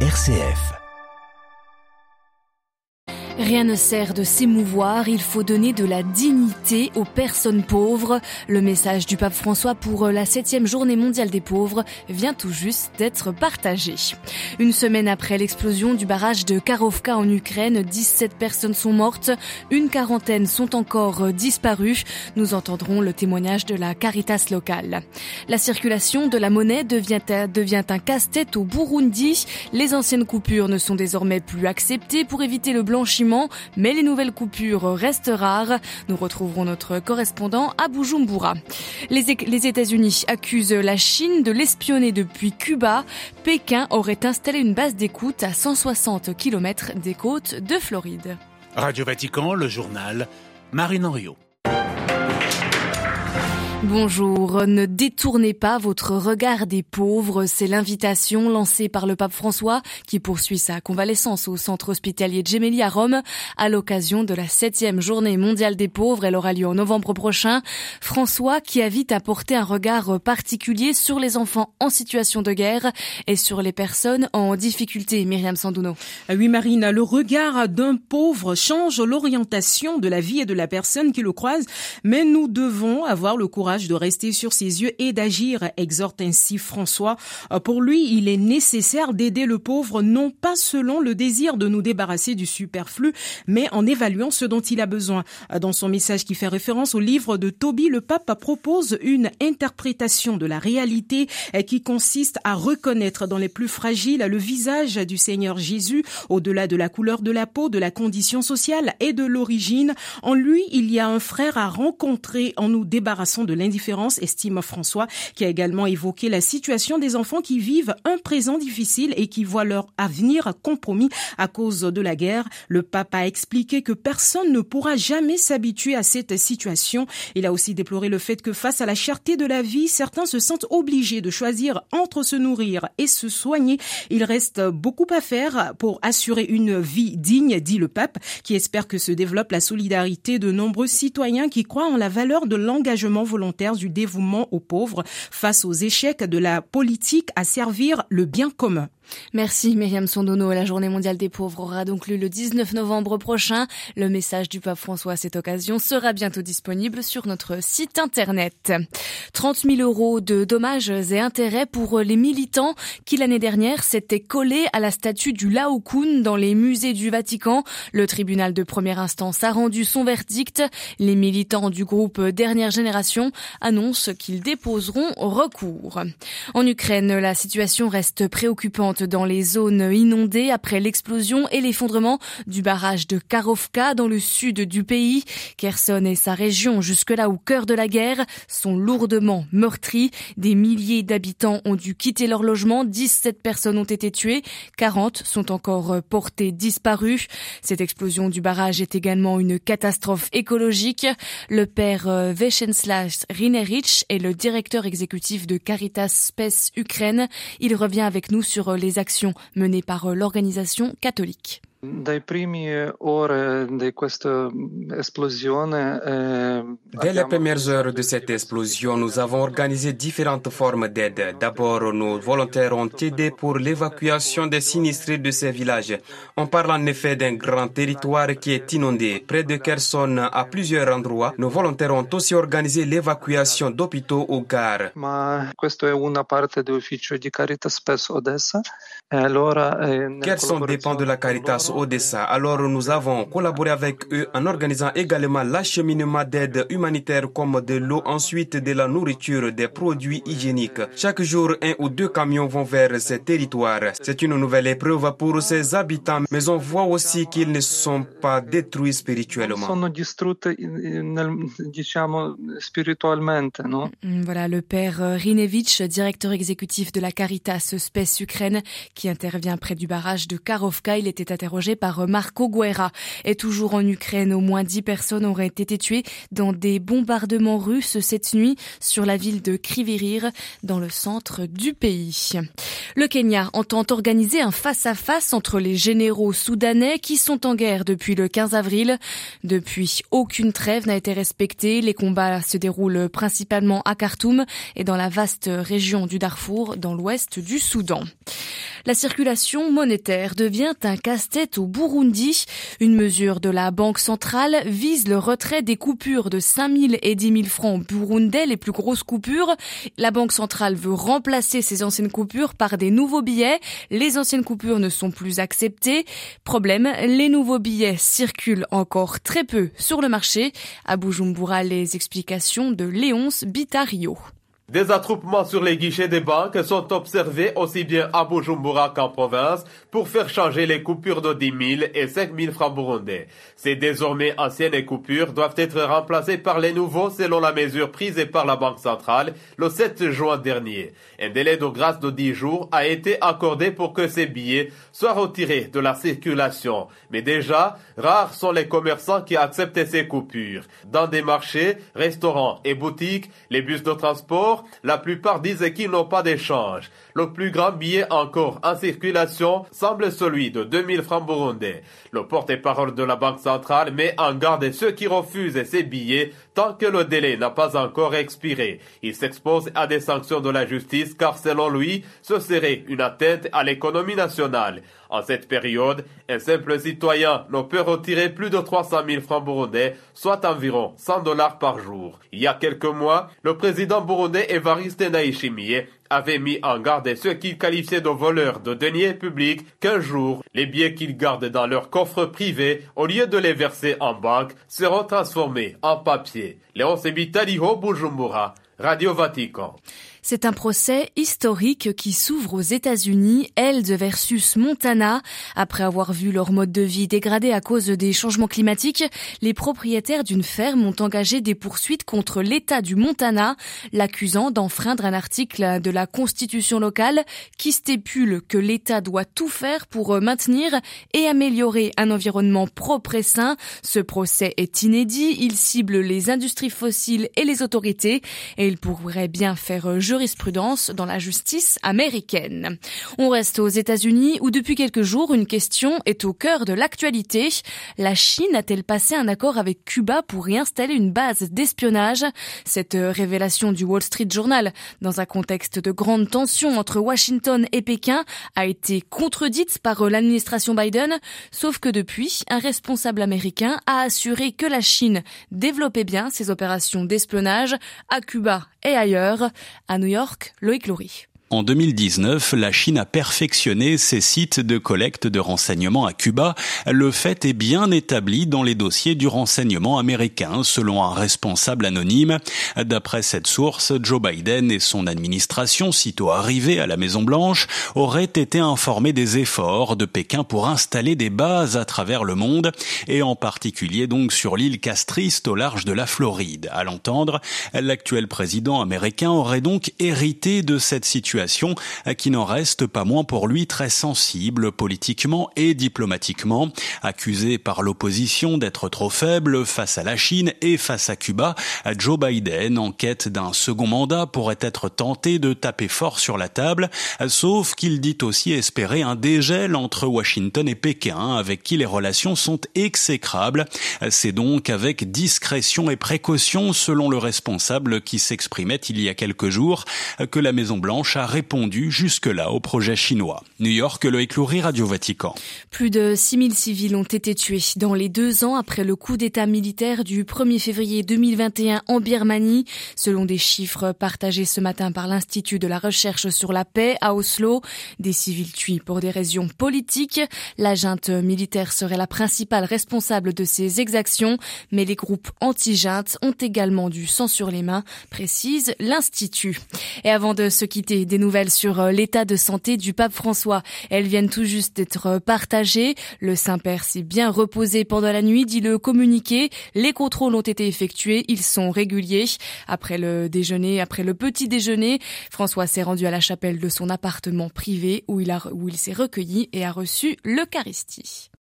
RCF. Rien ne sert de s'émouvoir, il faut donner de la dignité aux personnes pauvres. Le message du pape François pour la septième journée mondiale des pauvres vient tout juste d'être partagé. Une semaine après l'explosion du barrage de Karovka en Ukraine, 17 personnes sont mortes, une quarantaine sont encore disparues. Nous entendrons le témoignage de la Caritas locale. La circulation de la monnaie devient, devient un casse-tête au Burundi. Les anciennes coupures ne sont désormais plus acceptées pour éviter le blanchiment mais les nouvelles coupures restent rares. Nous retrouverons notre correspondant à Bujumbura. Les, les États-Unis accusent la Chine de l'espionner depuis Cuba. Pékin aurait installé une base d'écoute à 160 km des côtes de Floride. Radio Vatican, le journal Marine Henriot. Bonjour, ne détournez pas votre regard des pauvres, c'est l'invitation lancée par le pape François qui poursuit sa convalescence au centre hospitalier Gemelli à Rome à l'occasion de la septième journée mondiale des pauvres. Elle aura lieu en novembre prochain. François qui invite à porter un regard particulier sur les enfants en situation de guerre et sur les personnes en difficulté. Myriam Sandouno. Oui Marine, le regard d'un pauvre change l'orientation de la vie et de la personne qui le croise, mais nous devons avoir le courage de rester sur ses yeux et d'agir, exhorte ainsi François. Euh, pour lui, il est nécessaire d'aider le pauvre non pas selon le désir de nous débarrasser du superflu, mais en évaluant ce dont il a besoin. Euh, dans son message qui fait référence au livre de Toby, le pape propose une interprétation de la réalité euh, qui consiste à reconnaître dans les plus fragiles le visage du Seigneur Jésus au-delà de la couleur de la peau, de la condition sociale et de l'origine. En lui, il y a un frère à rencontrer en nous débarrassant de l'indifférence, estime François, qui a également évoqué la situation des enfants qui vivent un présent difficile et qui voient leur avenir compromis à cause de la guerre. Le pape a expliqué que personne ne pourra jamais s'habituer à cette situation. Il a aussi déploré le fait que face à la cherté de la vie, certains se sentent obligés de choisir entre se nourrir et se soigner. Il reste beaucoup à faire pour assurer une vie digne, dit le pape, qui espère que se développe la solidarité de nombreux citoyens qui croient en la valeur de l'engagement volontaire du dévouement aux pauvres face aux échecs de la politique à servir le bien commun. Merci Myriam Sondono. La journée mondiale des pauvres aura donc lieu le 19 novembre prochain. Le message du pape François à cette occasion sera bientôt disponible sur notre site internet. 30 000 euros de dommages et intérêts pour les militants qui l'année dernière s'étaient collés à la statue du Laocoon dans les musées du Vatican. Le tribunal de première instance a rendu son verdict. Les militants du groupe Dernière Génération annoncent qu'ils déposeront recours. En Ukraine, la situation reste préoccupante dans les zones inondées après l'explosion et l'effondrement du barrage de Karovka dans le sud du pays. Kherson et sa région, jusque-là au cœur de la guerre, sont lourdement meurtris. Des milliers d'habitants ont dû quitter leur logement. 17 personnes ont été tuées. 40 sont encore portées disparues. Cette explosion du barrage est également une catastrophe écologique. Le père euh, Vechenslas Rinerich est le directeur exécutif de Caritas Space Ukraine. Il revient avec nous sur les les actions menées par euh, l'organisation catholique. Dai primi ore di questa esplosione, eh, Dès les premières heures de cette explosion, nous avons organisé différentes formes d'aide. D'abord, nos volontaires ont aidé pour l'évacuation des sinistrés de ces villages. On parle en effet d'un grand territoire qui est inondé. Près de Kherson, à plusieurs endroits, nos volontaires ont aussi organisé l'évacuation d'hôpitaux aux gares. Ma questo è una parte dell'ufficio di Caritas Spes Odessa. E allora, eh, Kherson dépend de la Caritas Odessa? Alors nous avons collaboré avec eux en organisant également l'acheminement d'aide humanitaire comme de l'eau, ensuite de la nourriture, des produits hygiéniques. Chaque jour, un ou deux camions vont vers ces territoires. C'est une nouvelle épreuve pour ces habitants, mais on voit aussi qu'ils ne sont pas détruits spirituellement. Mm, voilà le père Rinevich, directeur exécutif de la Caritas Space Ukraine, qui intervient près du barrage de Karovka. Il était interrogé par Marco Guerra. Et toujours en Ukraine, au moins 10 personnes auraient été tuées dans des bombardements russes cette nuit sur la ville de Krivirir, dans le centre du pays. Le Kenya entend organiser un face-à-face entre les généraux soudanais qui sont en guerre depuis le 15 avril. Depuis, aucune trêve n'a été respectée. Les combats se déroulent principalement à Khartoum et dans la vaste région du Darfour, dans l'ouest du Soudan. La circulation monétaire devient un casse-tête au Burundi. Une mesure de la Banque centrale vise le retrait des coupures de 5 000 et 10 000 francs burundais, les plus grosses coupures. La Banque centrale veut remplacer ces anciennes coupures par des nouveaux billets. Les anciennes coupures ne sont plus acceptées. Problème, les nouveaux billets circulent encore très peu sur le marché. À Bujumbura, les explications de Léonce Bitario. Des attroupements sur les guichets des banques sont observés aussi bien à Bujumbura qu'en province pour faire changer les coupures de 10 000 et 5 000 francs burundais. Ces désormais anciennes coupures doivent être remplacées par les nouveaux selon la mesure prise par la Banque centrale le 7 juin dernier. Un délai de grâce de 10 jours a été accordé pour que ces billets soient retirés de la circulation. Mais déjà, rares sont les commerçants qui acceptent ces coupures. Dans des marchés, restaurants et boutiques, les bus de transport, la plupart disent qu'ils n'ont pas d'échange. Le plus grand billet encore en circulation semble celui de 2000 francs burundais. Le porte-parole de la Banque centrale met en garde ceux qui refusent ces billets tant que le délai n'a pas encore expiré. Il s'expose à des sanctions de la justice car selon lui, ce serait une atteinte à l'économie nationale. En cette période, un simple citoyen ne peut retirer plus de 300 000 francs burundais, soit environ 100 dollars par jour. Il y a quelques mois, le président burundais Evariste Ndayishimiye avait mis en garde ceux qu'il qualifiait de voleurs de deniers publics qu'un jour, les billets qu'ils gardent dans leur coffre privé, au lieu de les verser en banque, seront transformés en papier. Léon Radio Vatican. C'est un procès historique qui s'ouvre aux États-Unis, Eld versus Montana. Après avoir vu leur mode de vie dégradé à cause des changements climatiques, les propriétaires d'une ferme ont engagé des poursuites contre l'État du Montana, l'accusant d'enfreindre un article de la Constitution locale qui stipule que l'État doit tout faire pour maintenir et améliorer un environnement propre et sain. Ce procès est inédit, il cible les industries fossiles et les autorités et il pourrait bien faire jeu jurisprudence dans la justice américaine. On reste aux États-Unis où depuis quelques jours une question est au cœur de l'actualité. La Chine a-t-elle passé un accord avec Cuba pour y installer une base d'espionnage? Cette révélation du Wall Street Journal dans un contexte de grande tension entre Washington et Pékin a été contredite par l'administration Biden, sauf que depuis, un responsable américain a assuré que la Chine développait bien ses opérations d'espionnage à Cuba et ailleurs. New York, Loïc Loury. En 2019, la Chine a perfectionné ses sites de collecte de renseignements à Cuba. Le fait est bien établi dans les dossiers du renseignement américain, selon un responsable anonyme. D'après cette source, Joe Biden et son administration, sitôt arrivés à la Maison Blanche, auraient été informés des efforts de Pékin pour installer des bases à travers le monde, et en particulier donc sur l'île Castriste au large de la Floride. À l'entendre, l'actuel président américain aurait donc hérité de cette situation qui n'en reste pas moins pour lui très sensible politiquement et diplomatiquement. Accusé par l'opposition d'être trop faible face à la Chine et face à Cuba, Joe Biden, en quête d'un second mandat, pourrait être tenté de taper fort sur la table, sauf qu'il dit aussi espérer un dégel entre Washington et Pékin, avec qui les relations sont exécrables. C'est donc avec discrétion et précaution, selon le responsable qui s'exprimait il y a quelques jours, que la Maison Blanche répondu jusque-là au projet chinois. New York, le écloury Radio Vatican. Plus de 6000 civils ont été tués dans les deux ans après le coup d'État militaire du 1er février 2021 en Birmanie, selon des chiffres partagés ce matin par l'Institut de la recherche sur la paix à Oslo. Des civils tués pour des raisons politiques. La junte militaire serait la principale responsable de ces exactions, mais les groupes anti-juntes ont également du sang sur les mains, précise l'Institut. Et avant de se quitter, des nouvelles sur euh, l'état de santé du pape François. Elles viennent tout juste d'être partagées. Le Saint-Père s'est bien reposé pendant la nuit, dit le communiqué. Les contrôles ont été effectués, ils sont réguliers. Après le déjeuner, après le petit déjeuner, François s'est rendu à la chapelle de son appartement privé où il, a, où il s'est recueilli et a reçu l'Eucharistie.